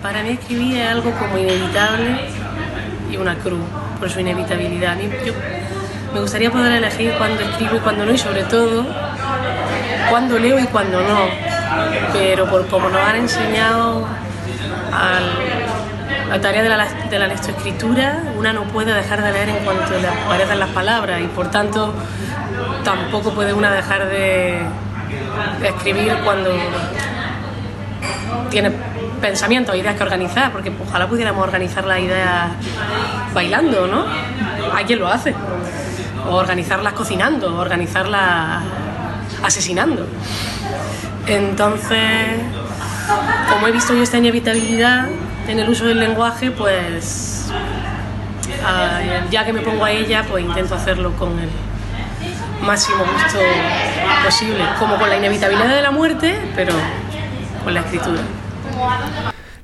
Para mí escribir es algo como inevitable y una cruz por su inevitabilidad. A mí, yo, me gustaría poder elegir cuándo escribo y cuándo no, y sobre todo cuándo leo y cuándo no. Pero por como nos han enseñado al, la tarea de la, de la lectoescritura, una no puede dejar de leer en cuanto le las palabras y por tanto tampoco puede una dejar de, escribir cuando tiene pensamientos, ideas que organizar, porque ojalá pudiéramos organizar las ideas bailando, ¿no? Hay quien lo hace. O organizarlas cocinando, organizarlas asesinando. Entonces, como he visto yo esta inevitabilidad en el uso del lenguaje, pues ya que me pongo a ella, pues intento hacerlo con el máximo gusto posible, como con la inevitabilidad de la muerte, pero con la escritura.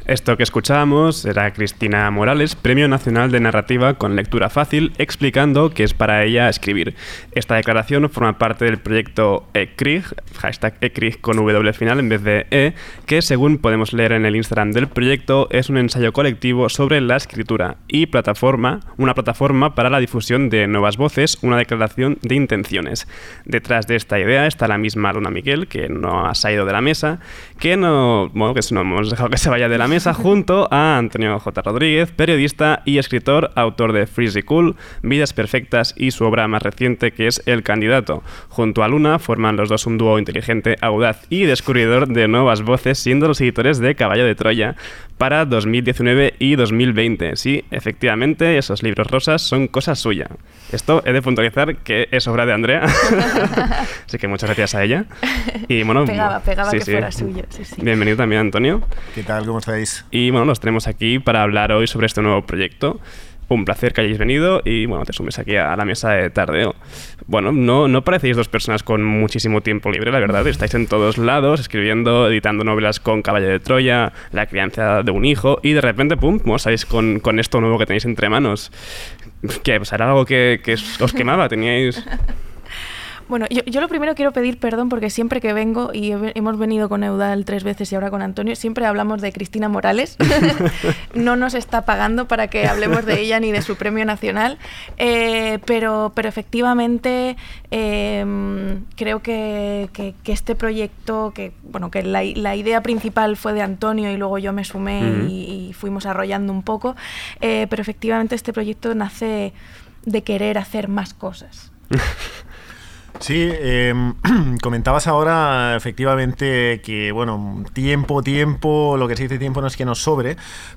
Esto que escuchábamos era Cristina Morales, Premio Nacional de Narrativa con Lectura Fácil, explicando que es para ella escribir. Esta declaración forma parte del proyecto ECRIG, hashtag ECRIG con W final en vez de E, que según podemos leer en el Instagram del proyecto es un ensayo colectivo sobre la escritura y plataforma, una plataforma para la difusión de nuevas voces, una declaración de intenciones. Detrás de esta idea está la misma Luna Miguel, que no ha salido de la mesa, que no, bueno, que no hemos dejado que se vaya de la mesa junto a Antonio J. Rodríguez, periodista y escritor, autor de Freezy Cool, Vidas Perfectas y su obra más reciente que es El Candidato. Junto a Luna forman los dos un dúo inteligente, audaz y descubridor de nuevas voces, siendo los editores de Caballo de Troya para 2019 y 2020. Sí, efectivamente, esos libros rosas son cosa suya. Esto he de puntualizar que es obra de Andrea. Así que muchas gracias a ella. Y bueno, Pegaba, pegaba sí, que sí. fuera suyo. Sí, sí. Bienvenido también, Antonio. ¿Qué tal? ¿Cómo estáis? Y bueno, nos tenemos aquí para hablar hoy sobre este nuevo proyecto. Un placer que hayáis venido y bueno, te sumes aquí a la mesa de tardeo. Bueno, no, no parecéis dos personas con muchísimo tiempo libre, la verdad. Estáis en todos lados, escribiendo, editando novelas con Caballo de Troya, la crianza de un hijo y de repente, pum, ¿cómo sabéis con, con esto nuevo que tenéis entre manos? ¿Qué? Pues era algo que, que os quemaba, teníais... Bueno, yo, yo lo primero quiero pedir perdón porque siempre que vengo, y he- hemos venido con Eudal tres veces y ahora con Antonio, siempre hablamos de Cristina Morales. no nos está pagando para que hablemos de ella ni de su premio nacional. Eh, pero, pero efectivamente eh, creo que, que- que este proyecto, que bueno, que la, idea principal fue de Antonio y luego yo me sumé y fuimos arrollando un poco. eh, pero efectivamente este proyecto nace de querer hacer más cosas. Sí, eh, comentabas ahora efectivamente que, bueno, tiempo, tiempo, lo que se dice tiempo no es que nos sobre,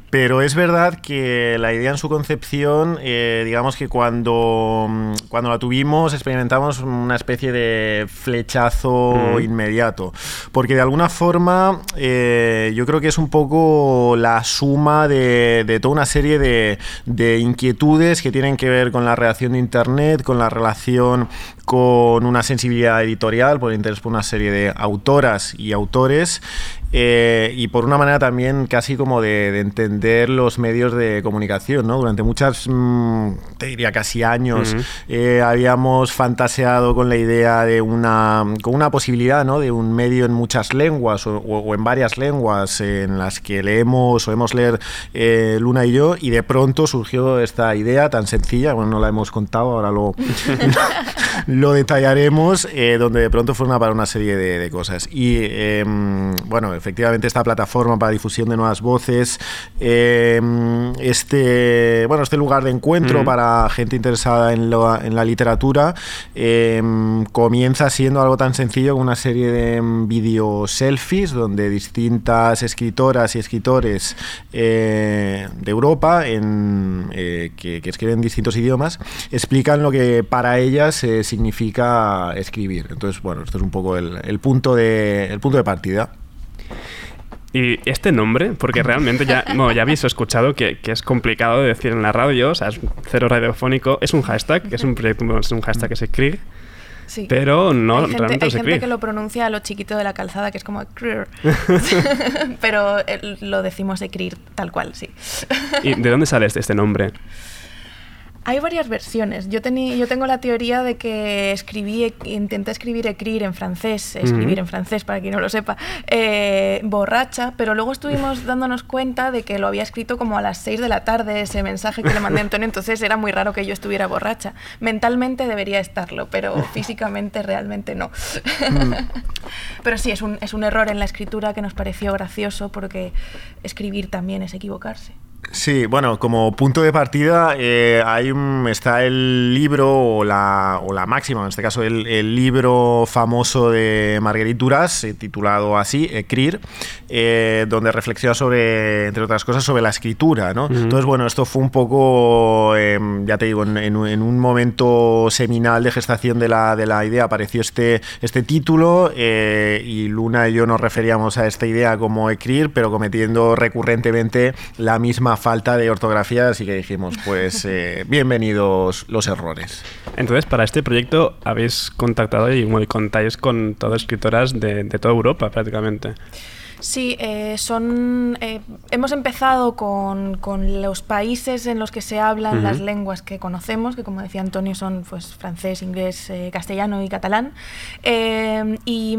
pero es verdad que la idea en su concepción, eh, digamos que cuando, mm, cuando la tuvimos experimentamos una especie de flechazo Mm. inmediato, porque de alguna forma eh, yo creo que es un poco la suma de, de toda una serie de, de inquietudes que tienen que ver con la reacción de Internet, con la relación con una sensibilidad editorial, por el interés por una serie de autoras y autores, eh, y por una manera también casi como de, de entender los medios de comunicación, ¿no? Durante muchas, mm, te diría casi años, eh, habíamos fantaseado con la idea de una, con una posibilidad, ¿no? De un medio en muchas lenguas o, o- o en varias lenguas en las que leemos, solemos leer eh, Luna y yo, y de pronto surgió esta idea tan sencilla, bueno, no la hemos contado, ahora lo, lo detallaremos, eh, donde de pronto fue una para una serie de, de cosas. Y eh, bueno, efectivamente esta plataforma para difusión de nuevas voces, eh, este, bueno, este lugar de encuentro Ujú. para gente interesada en, lo- en la literatura, eh, comienza siendo algo tan sencillo como una serie de mm, video selfies donde distintas escritoras y escritores eh, de Europa en, eh, que, que escriben en distintos idiomas explican lo que para ellas eh, significa escribir. Entonces, bueno, esto es un poco el, el punto, de, el punto de partida. Y este nombre, porque realmente ya, bueno, ya habéis escuchado que, que es complicado de decir en la radio, o sea, es cero radiofónico, es un hashtag, es un proyecto, es un hashtag que se escribe. Sí. Pero no, hay gente, realmente hay se gente cree. que lo pronuncia a lo chiquito de la calzada, que es como "Crrr". Pero eh, lo decimos Ekrir tal cual, sí. ¿Y de dónde sale este, este nombre? Hay varias versiones. Yo, tení- yo tengo la teoría de que escribí, intenté escribir écrire en francés, escribir en francés para quien no lo sepa, eh, borracha, pero luego estuvimos dándonos cuenta de que lo había escrito como a las 6 de la tarde ese mensaje que le mandé a Antonio, entonces era muy raro que yo estuviera borracha. Mentalmente debería estarlo, pero físicamente realmente no. pero sí, es un, es un error en la escritura que nos pareció gracioso porque escribir también es equivocarse. Sí, bueno, como punto de partida eh, hay un- está el libro o la, o la máxima, en este caso el, el libro famoso de Marguerite Duras, eh, titulado así, eh, donde reflexiona sobre, entre otras cosas, sobre la escritura, ¿no? Ujú. Entonces, bueno, esto fue un poco, eh, ya te digo, en, en un- en un momento seminal de gestación de la, de la idea apareció este, este título eh, y Luna y yo nos referíamos a esta idea como escribir, pero cometiendo recurrentemente la misma falta de ortografía, así que dijimos, pues eh, bienvenidos los errores. Entonces, para este proyecto habéis contactado y bueno, contáis con todas escritoras de, de toda Europa prácticamente. Sí, eh, son. eh, hemos empezado con, con los países en los que se hablan las lenguas que conocemos, que como decía Antonio son pues francés, inglés, eh, castellano y catalán. Y,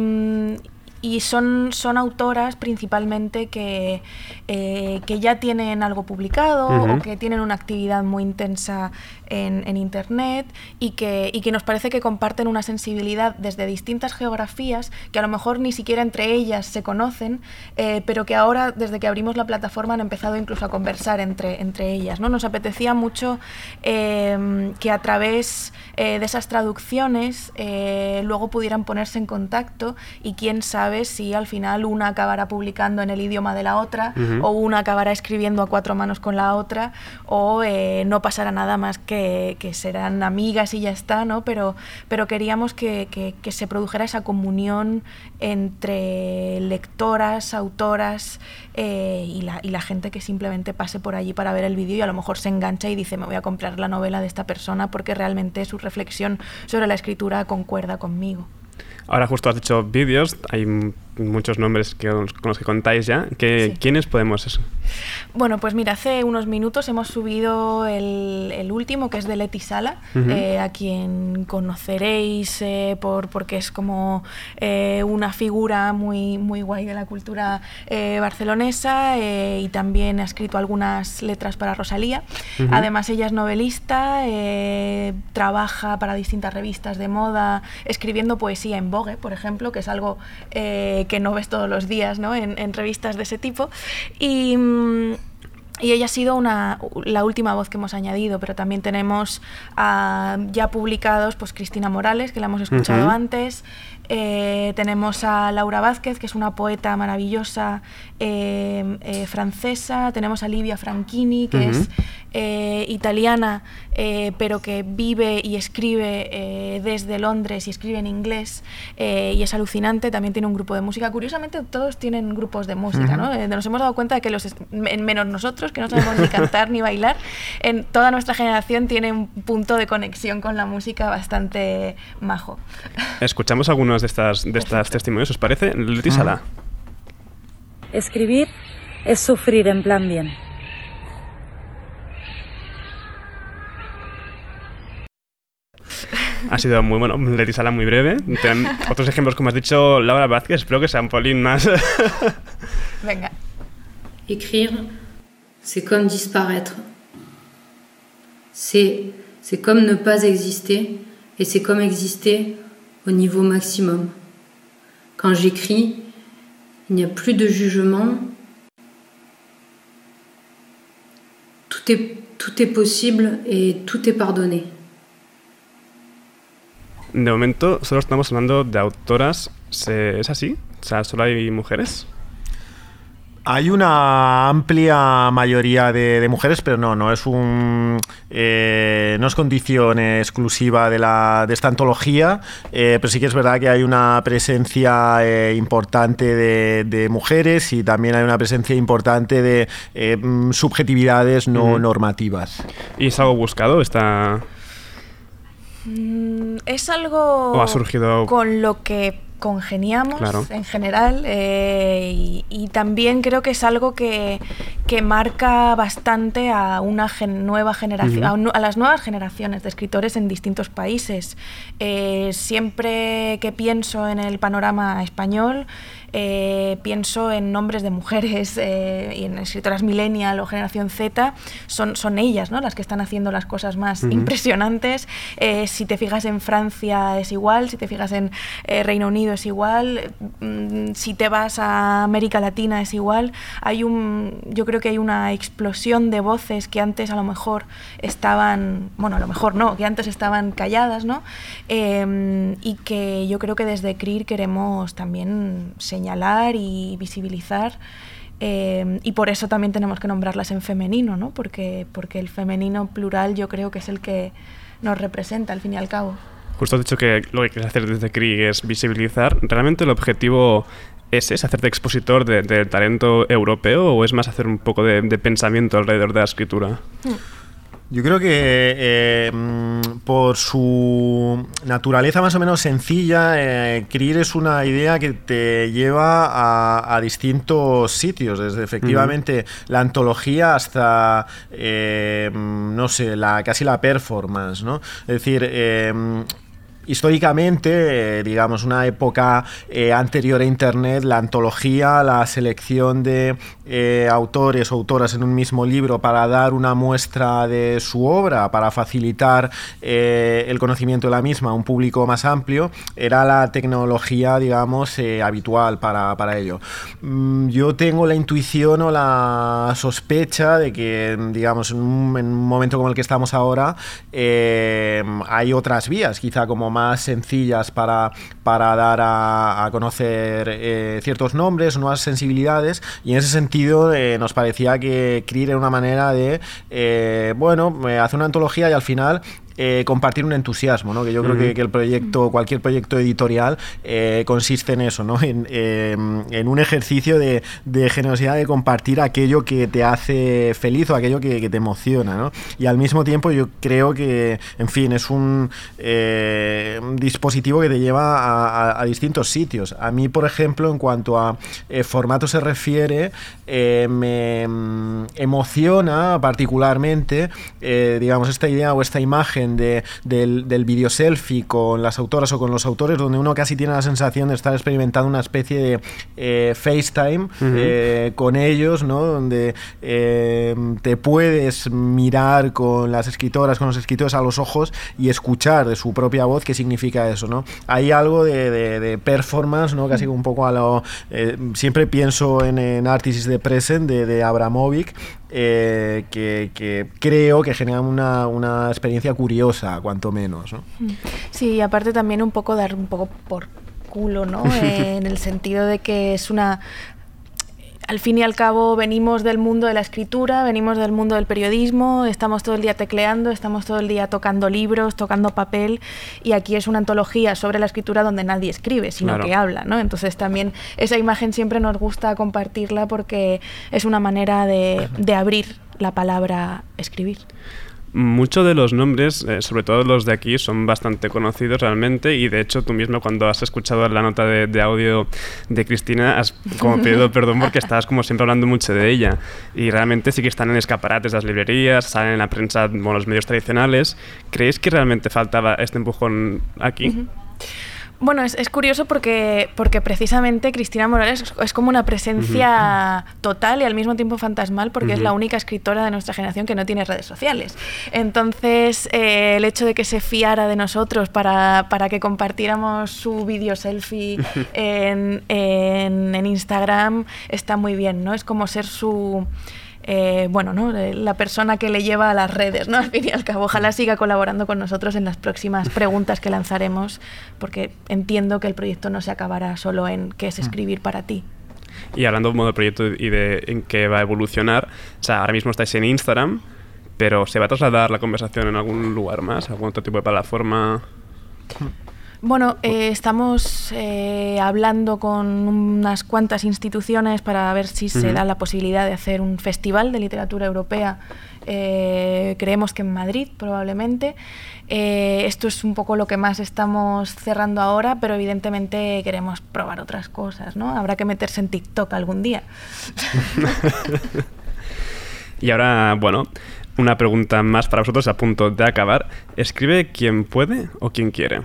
y son, son autoras principalmente que, eh, que ya tienen algo publicado o que tienen una actividad muy intensa en, en Internet y que, y que nos parece que comparten una sensibilidad desde distintas geografías que a lo mejor ni siquiera entre ellas se conocen, eh, pero que ahora, desde que abrimos la plataforma, han empezado incluso a conversar entre, entre ellas. ¿no? Nos apetecía mucho eh, que a través eh, de esas traducciones eh, luego pudieran ponerse en contacto y quién sabe si al final una acabará publicando en el idioma de la otra Ujú. o una acabará escribiendo a cuatro manos con la otra o eh, no pasará nada más que, que serán amigas y ya está, ¿no? Pero, pero queríamos que, que- se produjera esa comunión entre lectoras, autoras eh, y, la, y la gente que simplemente pase por allí para ver el vídeo y a lo mejor se engancha y dice me voy a comprar la novela de esta persona porque realmente su reflexión sobre la escritura concuerda conmigo. Ahora justo has dicho vídeos, hay muchos nombres que, con los que contáis ya. Que, ¿Quiénes podemos eso? Bueno, pues mira, hace unos minutos hemos subido el, el último, que es de Leti Sala, eh, a quien conoceréis eh, por, porque es como eh, una figura muy, muy guay de la cultura barcelonesa y también ha escrito algunas letras para Rosalía. Además, ella es novelista, trabaja para distintas revistas de moda, escribiendo poesía en Vogue, por ejemplo, que es algo que no ves todos los días ¿no? en, en revistas de ese tipo. Y. mm, y ella ha sido una, la última voz que hemos añadido, pero también tenemos ah, ya publicados pues Cristina Morales, que la hemos escuchado antes. eh, tenemos a Laura Vázquez, que es una poeta maravillosa eh, eh, francesa. Tenemos a Livia Franchini, que es eh, italiana, eh, pero que vive y escribe eh, desde Londres y escribe en inglés eh, y es alucinante. También tiene un grupo de música. Curiosamente, todos tienen grupos de música. ¿no? Eh, nos hemos dado cuenta de que los, menos nosotros, que no sabemos ni cantar ni bailar, en toda nuestra generación tiene un punto de conexión con la música bastante majo. Escuchamos algunos de estas, de estas testimonios, ¿os parece? Leti Sala. Escribir es sufrir en plan bien. Ha sido muy bueno, Leti Sala muy breve. Ten- otros ejemplos, como has dicho, Laura Vázquez, espero que sean un polín más. Venga. Écrire, c'est comme disparaître. C'est, c'est comme ne pas exister et c'est comme exister au niveau maximum. Quand j'écris, il n'y a plus de jugement. Tout est, tout est possible et tout est pardonné. De momento, solo estamos hablando de autoras. ¿Se- ¿Es así? O sea, solo hay mujeres. Hay una amplia mayoría de, de mujeres, pero no, no es un eh, no es condición exclusiva de la de esta antología, eh, pero sí que es verdad que hay una presencia eh, importante de, de mujeres y también hay una presencia importante de mm, subjetividades no normativas. ¿Y es algo buscado? Está... Mm, es algo ¿O ha surgido- con lo que congeniamos Claro. en general eh, y, y también creo que es algo que, que marca bastante a una gen- nueva generación, a las nuevas generaciones de escritores en distintos países. Eh, siempre que pienso en el panorama español, eh, pienso en nombres de mujeres eh, y en escritoras millennial o generación Z, son, son ellas ¿no? las que están haciendo las cosas más Ujú. impresionantes. Eh, si te fijas en Francia es igual, si te fijas en eh, Reino Unido es igual, mm, si te vas a América Latina es igual. Hay un, yo creo que hay una explosión de voces que antes a lo mejor estaban, bueno, a lo mejor no, que antes estaban calladas, ¿no? Eh, y que yo creo que desde CRIR queremos también señalar y visibilizar. eh, y por eso también tenemos que nombrarlas en femenino, ¿no? Porque, porque el femenino plural yo creo que es el que nos representa al fin y al cabo. Justo has dicho que lo que quieres hacer desde CRI es visibilizar. ¿Realmente el objetivo es, es hacerte expositor de- del talento europeo o es más hacer un poco de, de pensamiento alrededor de la escritura? Yo creo que eh, mm, por su naturaleza más o menos sencilla, eh, CRIR es una idea que te lleva a, a distintos sitios, desde efectivamente la antología hasta, eh, mm, no sé, la, casi la performance, ¿no? Es decir, eh, históricamente, eh, digamos, una época eh, anterior a Internet, la antología, la selección de eh, autores o autoras en un mismo libro para dar una muestra de su obra, para facilitar el conocimiento de la misma a un público más amplio, era la tecnología, digamos, habitual para, para ello. Mm, yo tengo la intuición o la sospecha de que, digamos, en un, en un momento como el que estamos ahora, hay otras vías, quizá como más sencillas para, para dar a, a conocer eh, ciertos nombres, nuevas sensibilidades, y en ese sentido eh, nos parecía que CRIR era una manera de, eh, bueno, hacer una antología y al final eh, compartir un entusiasmo, ¿no? que yo creo que, que el proyecto, cualquier proyecto editorial eh, consiste en eso, ¿no? en, eh, en un ejercicio de, de generosidad de compartir aquello que te hace feliz o aquello que, que te emociona. ¿no? Y al mismo tiempo yo creo que, en fin, es un, eh, un dispositivo que te lleva a, a- a distintos sitios. A mí, por ejemplo, en cuanto a formato se refiere, me mm, emociona particularmente, digamos, esta idea o esta imagen de, del, del video selfie con las autoras o con los autores, donde uno casi tiene la sensación de estar experimentando una especie de eh, FaceTime eh, con ellos, ¿no? Donde eh, te puedes mirar con las escritoras, con los escritores a los ojos y escuchar de su propia voz qué significa eso, ¿no? Hay algo de, de- de performance, ¿no? Casi un poco a lo... siempre pienso en, en Artist is the Present de, de Abramovic, que, que creo que genera una, una experiencia curiosa, cuanto menos, ¿no? Sí, y aparte también un poco dar un poco por culo, ¿no? En el sentido de que es una al fin y al cabo venimos del mundo de la escritura, venimos del mundo del periodismo, estamos todo el día tecleando, estamos todo el día tocando libros, tocando papel y aquí es una antología sobre la escritura donde nadie escribe, sino Claro. que habla, ¿no? Entonces también esa imagen siempre nos gusta compartirla porque es una manera de, de abrir la palabra escribir. Muchos de los nombres, eh, sobre todo los de aquí, son bastante conocidos realmente y de hecho tú mismo cuando has escuchado la nota de, de audio de Cristina has como pedido perdón porque estabas como siempre hablando mucho de ella y realmente sí que están en escaparates las librerías, salen en la prensa, bueno, los medios tradicionales. ¿Creéis que realmente faltaba este empujón aquí? Ujú. Bueno, es, es curioso porque, porque precisamente Cristina Morales es, es como una presencia total y al mismo tiempo fantasmal porque es la única escritora de nuestra generación que no tiene redes sociales. Entonces, eh, el hecho de que se fiara de nosotros para, para que compartiéramos su vídeo selfie en, en- en Instagram está muy bien, ¿no? Es como ser su... eh, bueno, ¿no? Eh, la persona que le lleva a las redes, ¿no? Al fin y al cabo, ojalá siga colaborando con nosotros en las próximas preguntas que lanzaremos, porque entiendo que el proyecto no se acabará solo en qué es escribir para ti. Y hablando como del proyecto y de en qué va a evolucionar, o sea, ahora mismo estáis en Instagram, pero ¿se va a trasladar la conversación en algún lugar más? ¿Algún otro tipo de plataforma? Bueno, eh, estamos eh, hablando con unas cuantas instituciones para ver si se da la posibilidad de hacer un festival de literatura europea. eh, creemos que en Madrid, probablemente. Esto es un poco lo que más estamos cerrando ahora, pero evidentemente queremos probar otras cosas, ¿no? Habrá que meterse en TikTok algún día. Y ahora, bueno, una pregunta más para vosotros a punto de acabar. ¿Escribe quien puede o quien quiere?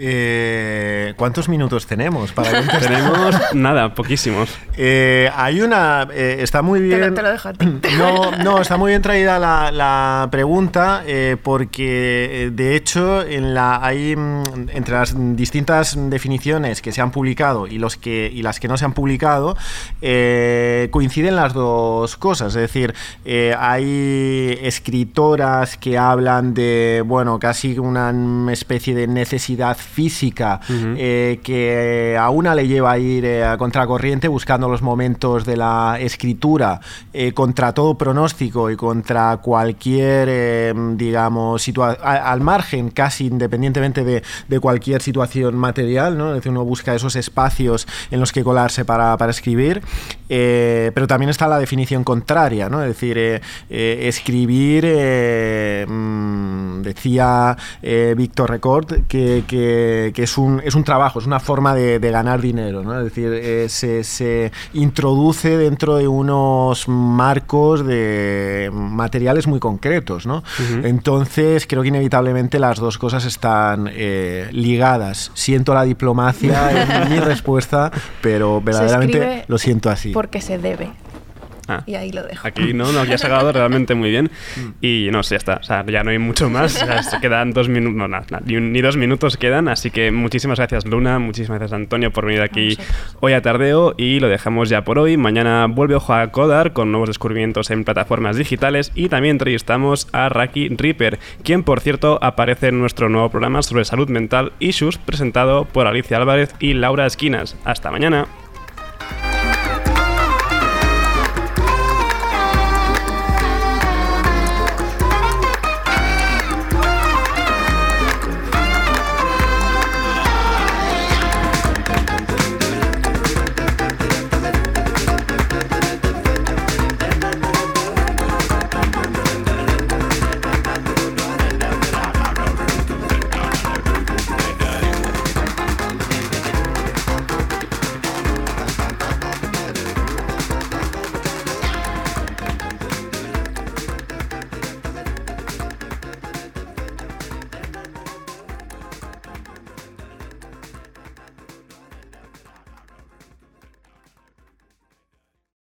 Eh, ¿Cuántos minutos tenemos para contestar? Tenemos nada, poquísimos. Eh, hay una. eh, está muy Te lo, bien. te lo dejo a ti. No, no, está muy bien traída la, la pregunta eh, porque eh, de hecho en la hay mm, entre las distintas definiciones que se han publicado y los que y las que no se han publicado eh, coinciden las dos cosas, es decir, eh, hay escritoras que hablan de bueno casi una especie de necesidad física eh, que a una le lleva a ir eh, a contracorriente buscando los momentos de la escritura eh, contra todo pronóstico y contra cualquier, digamos, situa- a- al margen, casi independientemente de, de cualquier situación material, ¿no? Es decir, uno busca esos espacios en los que colarse para, para escribir, pero también está la definición contraria, ¿no? Es decir, escribir, mm, decía Víctor Record, que, que- que es, un, es un trabajo, es una forma de, de ganar dinero, ¿no? Es decir, eh, se, se introduce dentro de unos marcos de materiales muy concretos, ¿no? Entonces, creo que inevitablemente las dos cosas están eh, ligadas. Siento la diplomacia en mi respuesta, pero verdaderamente lo siento así. Porque se debe. Ah. Y ahí lo dejo. Aquí no, no, ya has acabado realmente muy bien. Y no sé, ya está. O sea, ya no hay mucho más. O sea, se quedan dos minutos, no, nada, nada, ni, un- ni dos minutos quedan. Así que muchísimas gracias, Luna. Muchísimas gracias, Antonio, por venir aquí hoy a Tardeo. Y lo dejamos ya por hoy. Mañana vuelve Ojo a Codar con nuevos descubrimientos en plataformas digitales. Y también entrevistamos a Raki Ripper, quien, por cierto, aparece en nuestro nuevo programa sobre salud mental Issues, presentado por Alicia Álvarez y Laura Esquinas. Hasta mañana.